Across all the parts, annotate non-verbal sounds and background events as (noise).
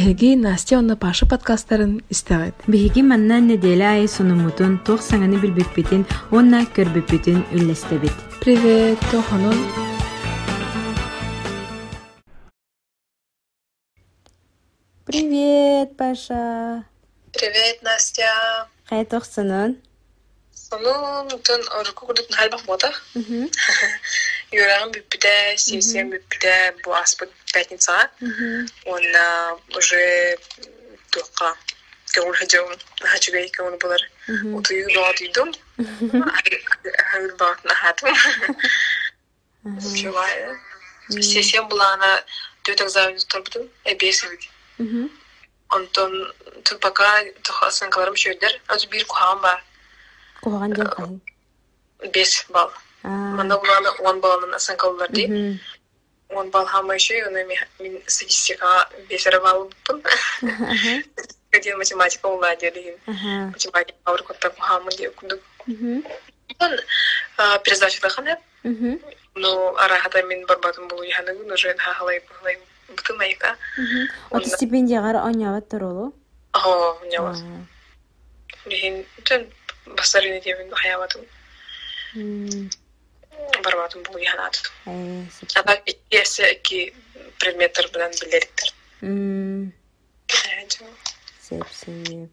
Эһиги Настя онна Паша подкасттарын истэҕит. Биһиги маннан ай сунумутун туох саҥаны билбиппитин уонна көрбүппүтүн үллэстебит. Привет, тохонун. Привет, Паша. Привет, Настя. Хай тохсунун. Сонун тон орку кудут халбах мота. Мгм. (laughs) Юраган биппиде, сесиям биппиде бу аспыт пятница. Мгм. Он уже тука. Кеул хаджаун, хачугай кеул булар. Мгм. Утую доа түйдüm. Хайр баат на хатым. Чувая. Сесиям булана төтөк завин торбутум. Э бесивик. Мгм. Онтон тупака тохасын каларым шөйдер. Өзү бир кухам бар. Хаһын. Бес бал. Буланы он баланын асан калылар ди. Мгм. Он бал хамай шөй, оны мен статистикаға бесері балыппын. Аха. (laughs) Где математика ула деді. Аха. Математика ауыр көттен кухамын деп күндік. Мгм. Он пересдача таханы. Мгм. Ну, арахата мен барбатым болу яханагын уже хахалай бухлай бутын айка. Мгм. Ота стипендияғар оñaабат турулу. Ого. Аа. Бихин тен бастарыны демен хаябатым. М. Барбатым болу яханат. Э, сеп- Ага, есе ки предметтер белән билдердер. М. Сеп, сеп.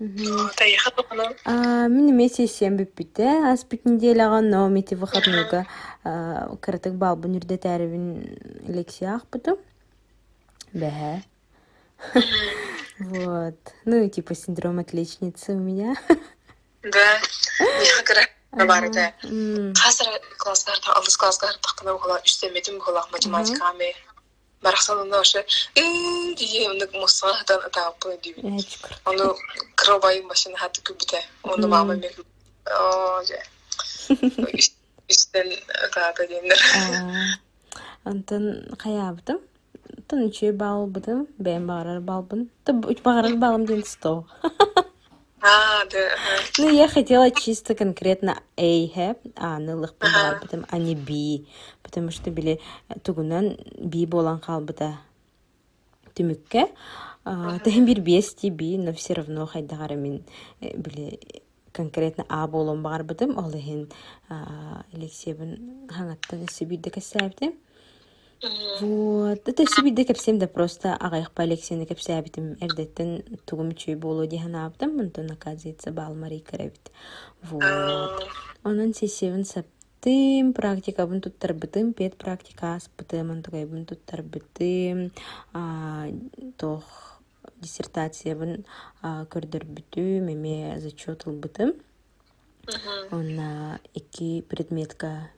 Мгм. Та яхат оны. А, мен эме сессиям биппите. Ас бит неделяга но мити выходныйга кырытык балбын үрдө тәрибин лекция ахпытым. Бәһә. Вот. Ну, типа синдром отличницы у меня. Да. Я кара бар да. М, Қазір класстарда, алыс класстар тақына оқыла, үстемедім оқыла математикаме. Барақсанында ошы, «Үй» дие, оны мұсағадан атағып бұны дейбін. Оны кырылбайын машина хаты көбіте. Оны мама мен О, же. (laughs) Үстен атағаты деймдер. А, Онтон хаябытым. Тон үчөө балбытым. Бәйм бағарар балбын. Тып үч бағарар балым ден сто. А, да. Ну, я хотела чисто конкретно а нылых Ага. балбытым, а не B. Потому что били тугунан B болан қалбыта түмүкке. Тахин бир бес ти но все равно хайдагара мен э, били конкретно А болон барбытым. Ол хин Алексеевин хаңаттан эссе бирде кәсәбитим. Вот. Это все биде кепсем да просто агайх по Алексеевна кепсәбитим. Эрдеттен тугум чүй болу дихан аптым. Онтон оказывается бал Мария Карабит. Вот. Онан сессиевин саптым, практика бун туттар бытым, пет практика аспытым, антагай бун туттар бытым, а, тох диссертация бун көрдөр бүтүм, эме зачет бытым. Онна iki предметка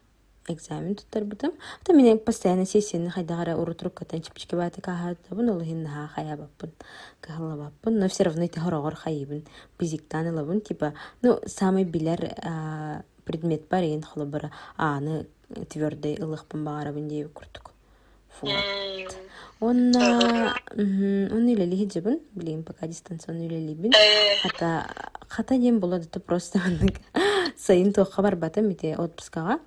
экзамен туттар бытым. Ата мен постоянно сессияны хайдагара урутрук катан чипчики баты кахатабын, ол хин наха хаябаппын, кахалабаппын, но все равно ити хорогор хайыбын, бизиктан ылабын, типа, ну, самый билер предмет бар еген холобара, аны твердый ылыхпын багарабын дейб курдук. Вот. Онна, он үлели хиджибын, билейм пока дистанционно үлелибин. Хата, хата дем болады, то просто (laughs) сайын тоққа барбатым, ите отпускаға.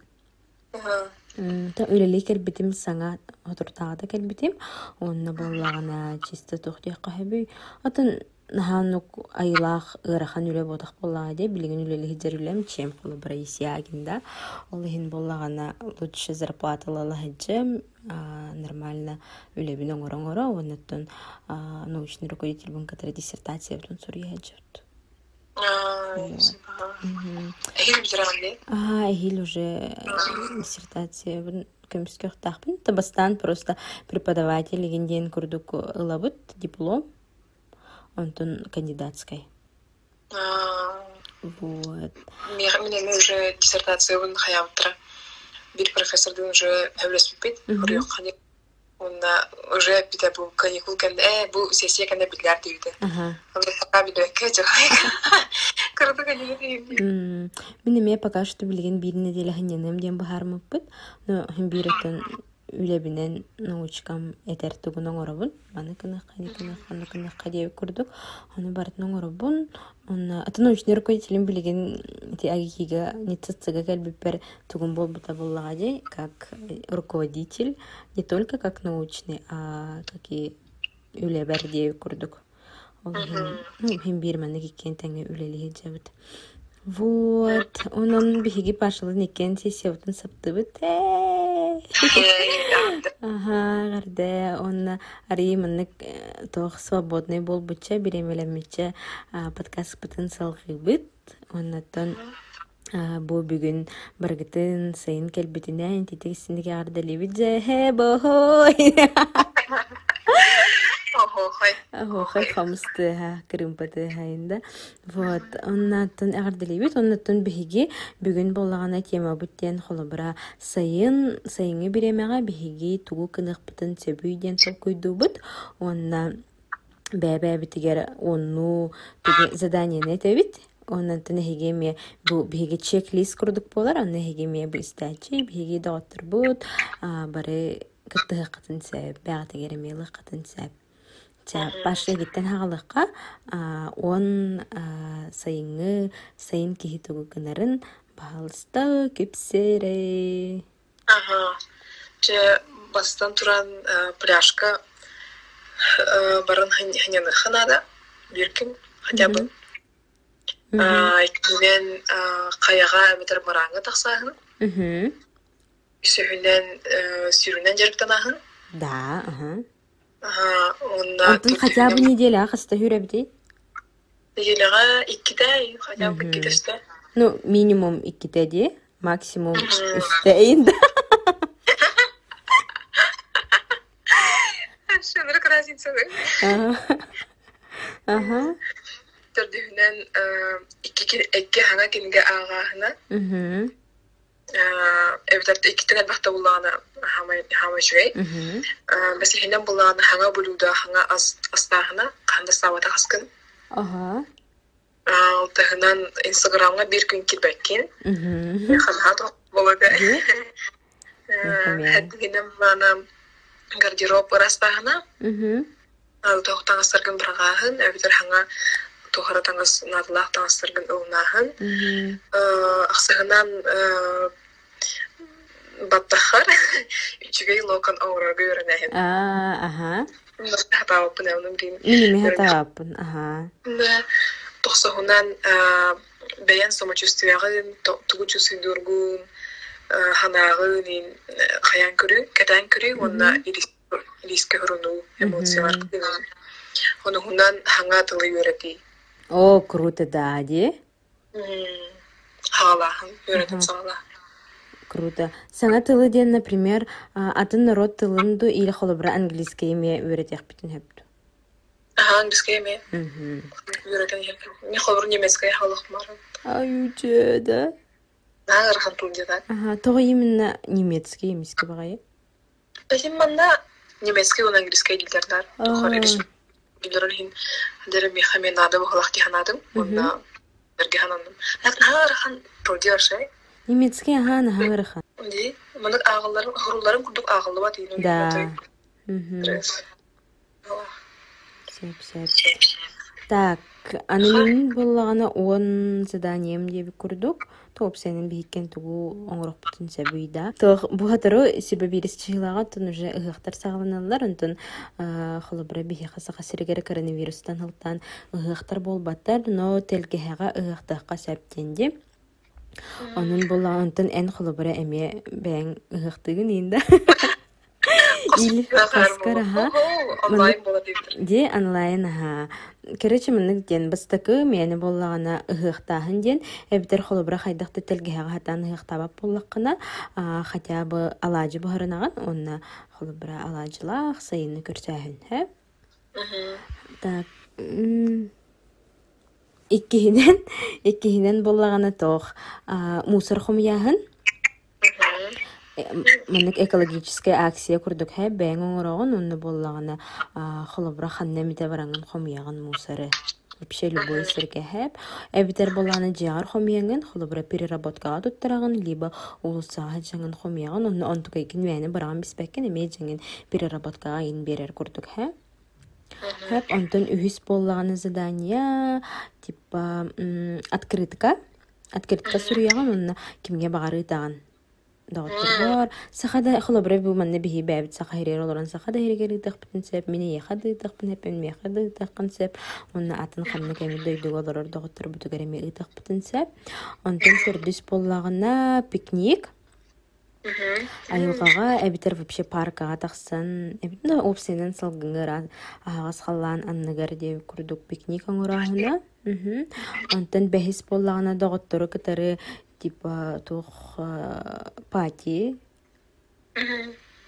Та үлели келбитим саңа отуртагата келбитим. Онна боллагана чисто тухтиякка хэби. Атын наханук айлах ырахан үле бодах боллага де билеген үлели хиджер үлем чем кулы бара исиагинда. Ол хин боллагана лучше зарплата лала хиджем нормально үлебин оңора-оңора. Оннаттан научный руководитель бун катара диссертация бутун сурия хиджерт. Хил бижран де. А, Эхил уже диссертация көмүскө тахпын. Табастан просто преподаватель легенден курдук ылабыт диплом. Онтон кандидатской. Вот. Мен уже диссертация бун хаябытра. Бир профессордун уже әвлес бит, Мгм. Онда уже бите бу каникул кенде, э, бу сессия кенде битлер. Ага. Онда пока биде кече. Кырды каникул дейди. М, Мен эме пока что билген бир неделя ханянам ден бахармыппыт. Но хим биреттен үлебинен научкам этер тугун оңоробун. Маны кына каны кына каны кына кадеп курдук. Аны барытын оңоробун. Онна аты научный руководителем билген ти агига не цыцыга кэлбиппер тугун болбута боллага дей, как руководитель, не только как научный, а как и үлебер дие курдук ол хин ну хин бир маннык иккен таңы үлелиһи жабыт вот. Онон биһиги башылын иккен сессиябытын саптыбыт э Ага, гарде онна ари маннык э, тоох свободный болбучча биремелемичче а, подкаст бытын салгыбыт оннаттан а, бу бүгүн баргытын сайын келбитинен титигисиндиги ардалибит же бохой. (laughs) Охохой. Охой хамсты ха кырымпаты хайында. Вот, оннаттан эгардилибит, оннаттан биһиги бүгүн боллагана тема бүттен холобра сайын сайыңы биремега биһиги тугу кыныхпытын сөбүйден сол куйдубут. Онна бәбә битигер онну тугу заданиене тебит. Оннан тыны хигеме бу биһиги чек-лист курдук болар, онна хигеме бу истачи, биһиги доктор бут, бары кыттыгы кытын сэп, бәгатыгер мелы кытын сэп. Ча башлы гиттен хагалыкка он сайыңы сайын киһи тугу гынарын баалыста кипсере. Ага. Же бастан туран э, пляжка э, барын хanyаны ханада биркин хотя бы икинен каяга эметер мараңы таксаһын Мгм. үсүһүнен сүйрүнен жарыктанаһын Да, ага. Антын хотя бы неделя хаста хүрәбди. Елега иккиде хотя бы Мгм. иккидесте Ну, минимум икките ди, максимум үстә инде. Шөнрек разницаны Ага. Хана. Эбитарта иккитен албахта буллагана хамай хамай жуй Мгм. Бәс хинен буллагана хаңа булуда хаңа ас астаһына канда савата хаскын Ага. Алтыһынан инстаграмга бир күн ханат болода Ди? Мөхәммәд. хәддигенем мана гардероб растаһына Мгм. тоқтан астыргын брагаһын эбитер хаңа тухара таңас надлах таңастыргын ылнаһын Мгм. Баттахар үчүгей локон оурорго үйренэһин А, ага. хатааппын эунун бин Миними хатааппын. Ага. тохсоһунан бэйэн самочувствиягын тугу чувствидургун ханаагын хаян көрү кэтэн көрү онна ириске хуруну эмоциялар хаңа тылы О, круто, да, ди. хаалааһын үйрәтим саала Круто. Саңа тылы ден, например, атын народ тылынду или холобра английский име үйретек битин хепту. аха английский эме Мгм. үйрәтен не хобур немецкий халык марын Ай, уче, да? наагырхан тыл дедат Ага, того именно немецкий емеске багай. Бәсем манда немецкий он английский дилдердар. Тухар ириш. Дилдерен хин дерем ми хаме надо бахлах ди ханадым. Онда берге ханандым. Лак наар хан продюсер шей. Немецкий, ага, на хагырхан. Ди мандык агылларым, хуруларым курдук агылды ба дейін. Да. Сеп, сеп. Так, анын боллагана он заданием деп курдук. Топ сенин бийкен тугу оңрок бүтүн себүйда. Тох бу хатыры себе бирис чыйлага тун уже ыгыктар сагыланалар онтон холобра бихи хаса хасыргер коронавирустан хылтан ыгыктар болбаттар, но телгеһага ыгыктакка септенди. Эме бэң ыгыктыгын инде. Ил хаскар аха. Онлайн бола дейдер. Де онлайн аха. Короче, мынык ден бастакы мені боллагана ыгыктаһын ден эбитер холобра хайдакты телгеһага хатан ыгыктабап боллаккына хотя бы алажы онна холобра алажылах сайыны көрсәһин, хэ? Так. Иккиһинен, (laughs) иккиһинен боллагана тох. Мусор хумяһын мынык экологическая акция курдук. Хэ бэң оңорогон онны боллагана холобра ханнемите барангын хомияган мусары вообще любой сирге хэп эбитер болланы жагар хомиягын холобра переработкага туттарагын либо улусага жаңын хомиягын онны онтукайкин мэни бараган биспеккен эме жаңын переработкага ин берер курдук. Хэ? Хэп онтон үхүс боллаганы задания типа открытка. Открытка сурыяган онна кимге багары таган доҕоттурбор сахада холобра бу манна биһи бэбит саха хирер олорон саха да хирегеридахпытын сэп мини еха дыытахпын эппен меха дыытахпын сэп онна атын ханна кеми дойдуг олорор доҕоттор бутугареме ыытахпытын сэп онтон төрдүс боллагына пикник. Айылғаға әбитер вообще паркаға тақсан, әбитна опсенен салгыңыр ағас халлан анныгар деп күрдік пикник аңырағына. Онтан бәхис боллағына доғыттыры кытары типа тух пати,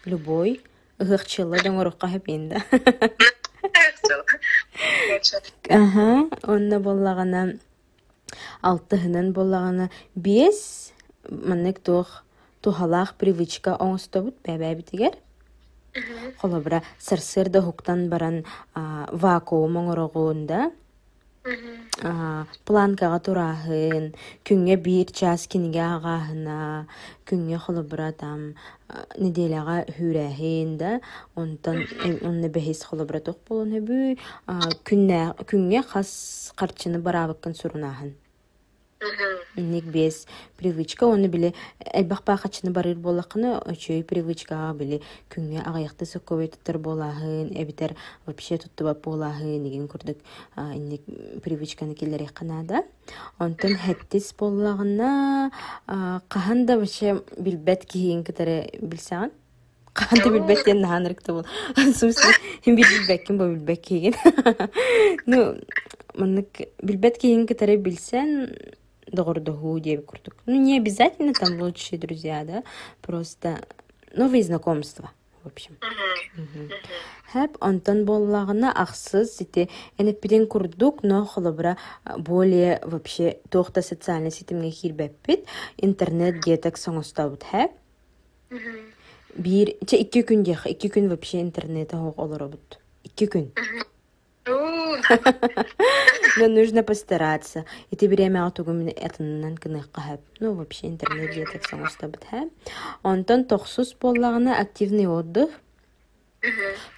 любой, ыгықчылы доңырыққа хэпенда. Аха, онна боллағына алтыһынан боллағына бес. Маннык тух тухалаах привычка оңостобут бәбәбитигер. Холобра сырсыр да хуктан баран вакуум оңорогуунда планкаға тураһын, күнгө биир час киниге агаһына, күнгө холобра там неделяга хүрәһин да, онтан э, онны бэхис холобра тух болон күннә күнгө хас карчыны барабыккын сурунаһын. Ник бес привычка. Оны биле элбах бахачыны барыр болакыны очой привычка биле күнгө агаяқты сөккөбөй туттар болаһын эбитер вообще туттубап болаһын деген күрдүк инник привычканы киллер канада онтон хэттис боллагына кахан да? Вообще билбет киһин кытары билсаган кахан да билбет диэн наһанырыкты бул в смысле билбеккин бу билбек киген ну маннык билбет киһин кытары билсен доғордоху деп курдук. Ну, не обязательно там лучшие друзья, да, просто новые знакомства, в общем. Хэп онтон боллагына ахсыз сите энеппиден курдук, но холобра более вообще тохта социальный сетимге хирбеппит, интернет деток соңостабыт хэп. Бир, че икки күн дех, икки күн вообще интернета хоқ олоробут. Икки күн. (laughs) Но нужно постараться. И ты время атугум этаннан кыныхкаһап. Ну, вообще интернет детек соңостабыт хэ. Онтон тохсус боллагына активный отдых.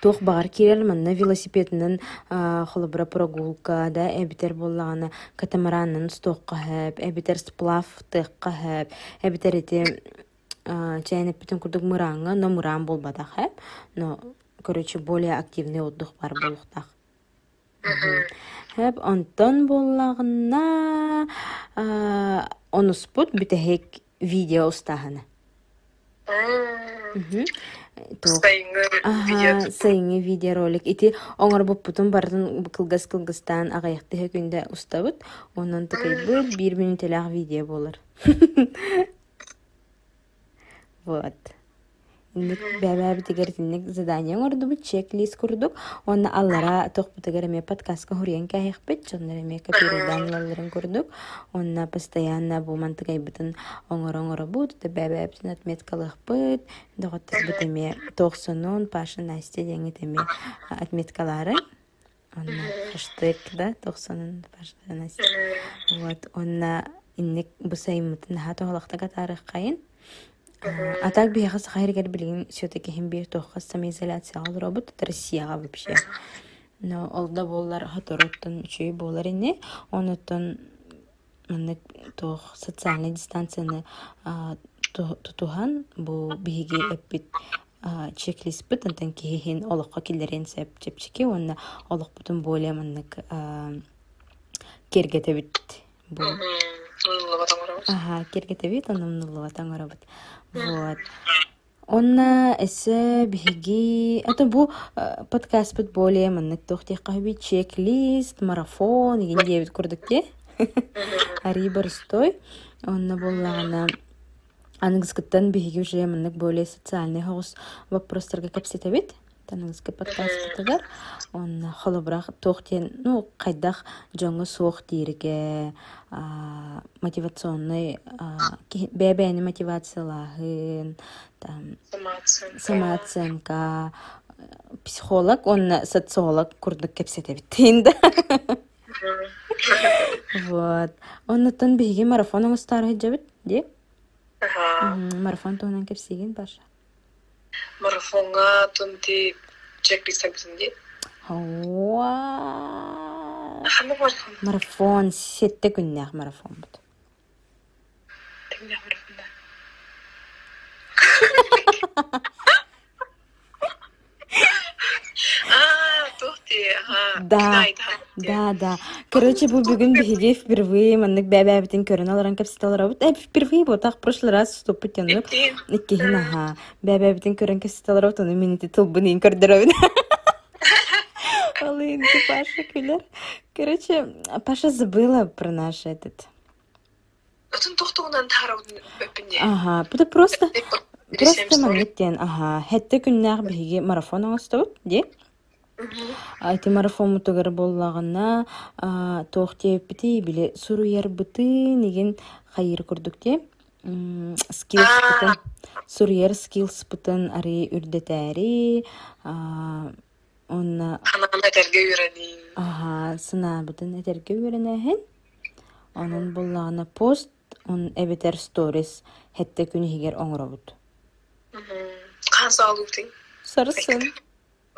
Тох багар кирер манна велосипеднен холобра прогулка да эбитер боллагына катамараннан стокка хэп, эбитер сплав тыкка хэп, эбитер эти чайнеп битен курдук мыранга, но мыран болбада хэп. Но, короче, более активный отдых бар болуктах. Хэп онтон боллагына онуспут бүтэхек видео устахана. Сайыңы видеоролик. Ити оңар буппутун бардын кылгас кылгастан агаяқты хөкүндө устабыт. Онан тыкай бир бир минут элак видео болар. (laughs) Вот. Инник бәбәбі тегер тинник задание ордубут, чек-лист курдук. Онна аллара эме подкастка эме копирдан лаларын курдук. Постоянно бу мантыгай бут эме тоқсонун, Паша, Настя деңет эме отметкалары. Онна да, Настя. Вот, онна инник кайын. Атак бияхас хайргер билин все-таки хим бир тохас самоизоляция это Россияга вообще. Но олда боллар хатороттан чүй болар ине, онуттан маны тох социальный дистанцияны тутухан бу биги эппит чек-лист бит антан кихин олоққа киллерен сеп чепчики онна олоқ бутун более маннык кергетебит бу Ага, кергетебит онна нуллугатан оробут. Вот. Онна эсэ биһиги ата бу подкаст бит более маннык тохти кахби чек-лист, марафон иген дебит курдук те. (laughs) Ари барстой. Онна боллагана аныгскыттан биһиги уже маннык более социальный хогус вопростарга кепсетебит. Таныңызга подкасттыгар. Он холобрах тохтен, ну, кайдах жоңы суох дирге мотивационный бәбәне мотивациялахын, там самооценка, психолог, он социолог курдук кепсетебит инде. Вот. Оннотон биһиги марафон оңустары жабыт, де? Марафон туунан кепсиген баша. Марафонга. Хамы марафон. Марафон, сетте марафон бут. Теңдә марафонда. А, тухти, ага. Да. Да, да. Короче, бу бүгүн биһиги впервые маннык бәбәбитин көрөн аларан капситаларабыт. Э, впервые вот так в прошлый раз стоппут яннык. Иттин. Иккиһин аха. Бәбәбитин көрөн капситаларабыт, оны минити тылбынын көрдөрөбүт. (laughs) Ол инде Паша күлер. Короче, Паша забыла про наш этот. Отун тухтугунан тараудын өппүнне. Ага, da просто Ресем просто story. манныктен, ага. Хетте күннәр биһиги марафон оңостабыт, ди. Айты марафон мутугар боллагына тоохтеп биле суруяр быты неген хайыр көрдүк те. Скилс бытын. Суруяр скилс бытын ари үрдетәри. Онна Ханана терге үйрени. Ага, сына бутын этерге үйренэһин. Онун буллагына пост, он эбетер сторис хетте күнү хигер оңробут. Қан салуутин. Сарысын.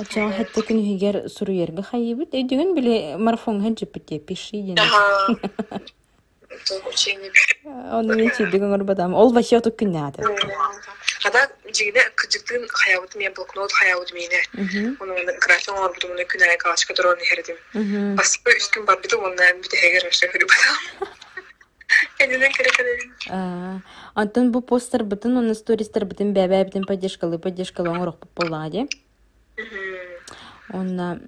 Ача хетте күн хигер суру ерге хайыбыт. Өйдүгүн биле марафон хаджып те пиши ден. Ага. То (laughs) учение. Оны мен оңор батам. Ол вообще отук күнне аты. Хада жигине кыжыктын хаябыт мен блокнот хаябыт мене. Мгм. Onu gráfico var bu bunu günay kaçka duran herdim. Мгм. Aslında üç gün var bir de ondan bir de heger aşağı hürü bakalım. Elinden kere kere. А, Антон бу постер бытын, оны стористер бытын бәбә бытын поддержкалы, поддержкалы оңорох боллади. Онна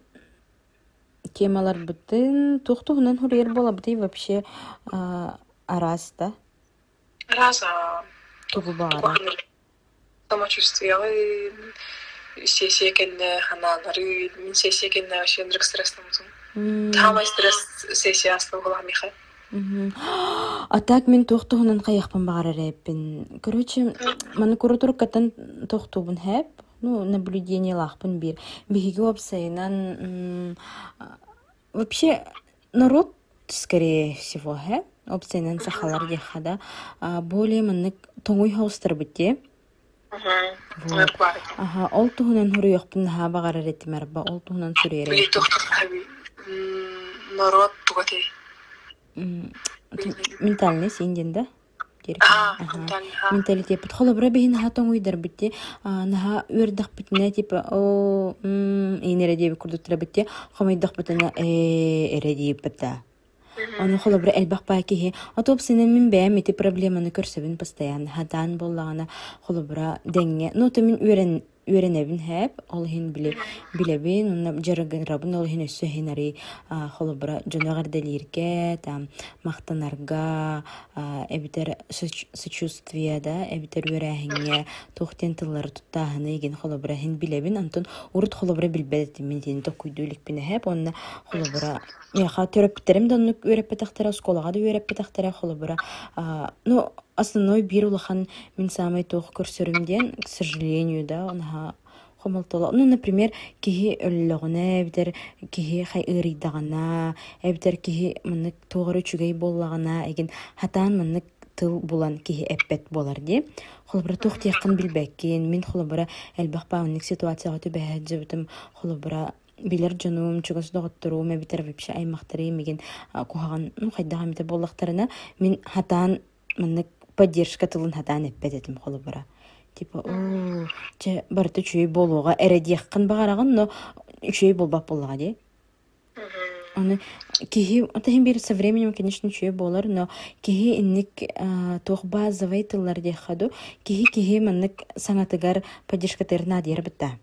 темалар бытын тухтугунан хурьер бола быты вообще араста Раза. тугу баара. Самочувствие. Сессия кенне ханалары, мен сессия кенне вообще нрык стресстен мутун. М, Тамай стресс сессиясын була миха. А так мен тухтугунан каяқпын баара рэппин. Короче, маны курутур катан тухтубун хэп. Ну, наблюдение лахпын бир. М, а, вообще народ скорее всего, хэ? Опсайнан сахалар дехада. А, более маннык тоңуй хаустар битте. Вот. Аха, ол туһунан хуруйохпун наха багара ретимерба, ол туһунан сүрери. Били доктор таби. Народ тугати. Ментальный синден да? Ха. Менталитет бит холо бра бихин ха тоңуйдар битте. А, наха үрдах битне типа о инере дип курдуттра битте. Хамайдах битне э эре дип битте. Оны холо бра элбах паки Атоп синен мин бәм ити проблеманы көрсөбүн постоянно хадан боллагана холо бра деңге. Ну мин үрен үйренебин хэп ол хин биле билебин онна жарыгырабын ол хин өссө хин ари холо бра жоногар делирге там мактанарга эбитер соч- сочувствие да эбитер үрәһиңе тухтен тыллары туттаһыны иген холо бра хин билебин антон урут холо бра билбедет мин тен токуйдулик бине хэп онна холо бра яха терапевтерим да онну үйрәппетахтара сколага да үйрәппетахтара холо бра а, ну основной бир улахан мин самый туох көрсөрүмден к сожалению да онаха хомолтола. Ну например киһи өллөгүнэ эбитер киһи хай ырыйдагана эбитер киһи мынык тугары чүгэй боллагана эген хатаан мынык тыл булан киһи эппет болар ди. Холобура туох тияккын билбеккин мин холобура элбах баамник ситуацияга түбэһэджибитим холобура билер дьонуум чугас доҕотторуум эбитер вообще аймактарыым миген кухаган ну хайдахамите боллахтарына мин хатаан мынык поддержка тылын хатаан эппететим холобура типа че барыты чүй болууга эредияккын багарагын но чүй болбап боллага ди Аны киһи атаһин бир со временем, конечно, чуе болар, но киһи инник туох базовый тыллар диэхаду, киһи киһи маннык саңатыгар поддержка терна диэр битта.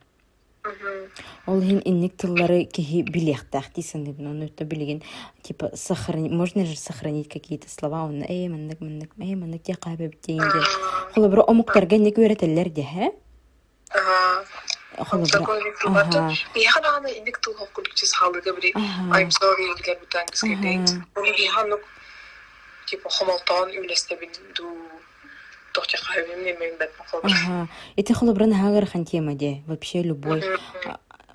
Ол хин инник тыллары киһи билехтах дисен, но это билеген типа сохранить, можно же сохранить какие-то слова, он эй маннык маннык, эй маннык я кабе битейинде. Хола бро омуктарга бро. Ага. Халыга. I'm sorry бихан типа хомалтан үлесте бин ду тохтя хайбим немен бет махол. Ага. Эти холобран хагар тема де. Вообще любой.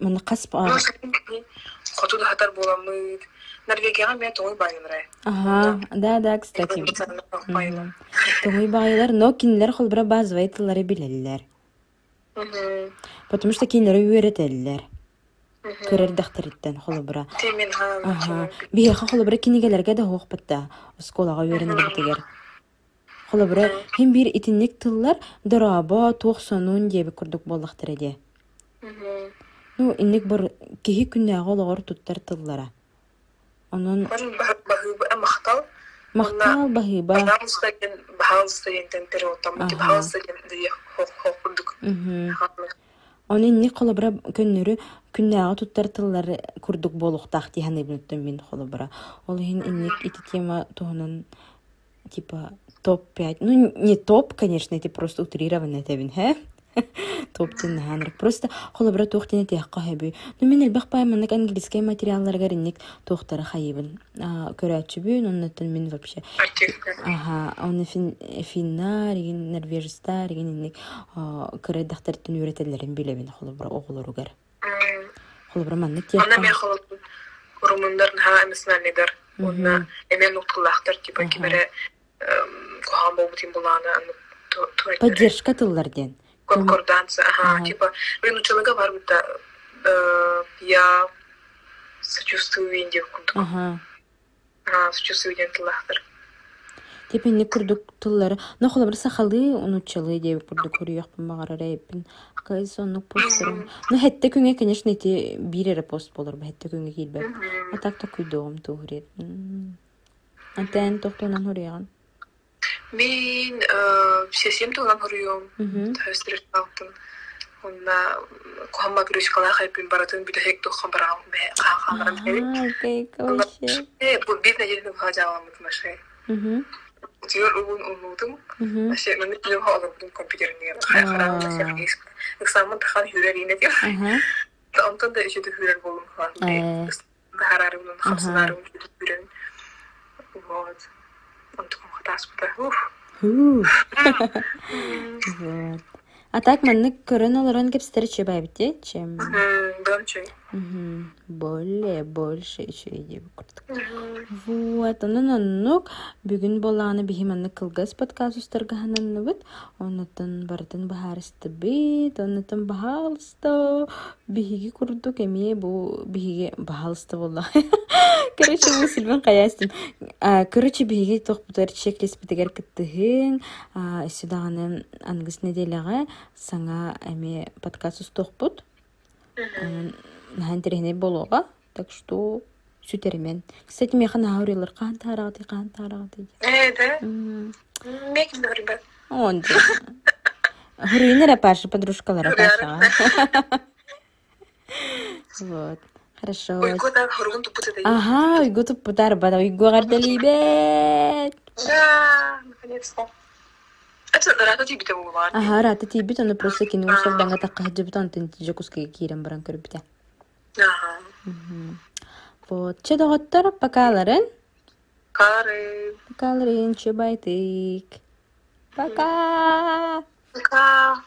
Мана кас Хоту да хатар боламы. Норвегияга мен тоңой байынрай. Ага. Да, да, кстати. Тоңой багайлар, но кинилер холбра базовый тыллары билеллер. Потому что кинилер үйрөтеллер. Көрер дахтариттен ха. Биэха холобра кинигелерге да хоох батта. Сколага үйренер битигер. Холобра хим бир итинник тыллар дораба курдук боллахтар эде. Ну, инник бар киһи күннәгә олоғор туттар тыллара. Онон бахы махтал. мактал баһыба. Бахалстаген бахалстаген темпер отам. Бахалстаген дие хох хох курдук. Мгм. Оны инник холобра көннөрү күннәгә туттар тыллары курдук болохтах тиһән ибнуттан мин холобра. Ол хин инник ити тема типа топ-5. Ну, не топ, конечно, это просто утрированно табин, хэ? топ тен ханрык. Просто холобра тухтене тиякка хэби. Ну, мен элбах пайманнык английский материалларга ринник тухтары хайыбын. Көрәтчүбүн, оннаттан мен вообще. Ага, оны фин, финна, реген, норвежста, реген инник көрә дахтартын үйрәтелерин билебин холобра оғылоругар. Холобра маннык Ана мен тиякка. халат урумундарын ха эмесмәннедер. Онна эмен нуктулахтар типа кибере болбутин буланы Поддержка тылларден. конкорданция, ага, Ага. типа, учебага бар э, я сочувствую Индии курдук. Ага. Сочувствую инник курдук тыллары. Но холобра сахалы унучалы деп курдук көрүяқпын бағара рейпин. Кай соннук постерым. Ну, хетте күнгө, конечно, эти бирере пост болор, хетте күнгө килбе. А так то күйдөгөм тугрет. Антен тоқтонан хорыяган. Мен. Төстер талтын. Онна кохамма грюшкала хайпин баратын биде хек тохан барам. Э, бу неделе хажаам мышай. Мгм. Утур угун. Мгм. Аше мен билем бутун компьютерне. Хайхарам Аа. Экзамен тахан хүрәрине дип. Ага. Онтон да хүрәр хан. Э. Хасынарым. Вот. Онтон Фу. Вот. (laughs) А так маннык көрөн олорон кепстер чебай бите, чем Дончой. Мгм. более больше еще иди курдук. Вот, онон оннук бүгүн болааны бихиманны кылгас подкаст устаргаһананны бит. Онотон бардын бахарысты бит, онотон бахалсты. Биһиги курдук эми бу биһиги бахалсты болла. (laughs) Короче, бу силбен каястын. А, Короче, биһиги тохпутар чеклис битигер кыттыһын. Сюдаганы ангыс неделяга саңа эми подкаст устохпут. Нахан терехне болуға. Так что сүтермен. Кстати, мен каан тарагаты, каан тарагаты. Э, да? Мекин ребят. Он Паша, Паша. Вот. Хорошо. Ага, уйгу туппутар бада, уйгу гардалибет. Да, наконец-то. Ага, рата тибит, он просто кинул солданга такка хаджибит, он тенти жокуски кирен баран. Ага. Вот. Че доготтор, покаларын? Кары. Покаларын, че байтык. Пока! Пока.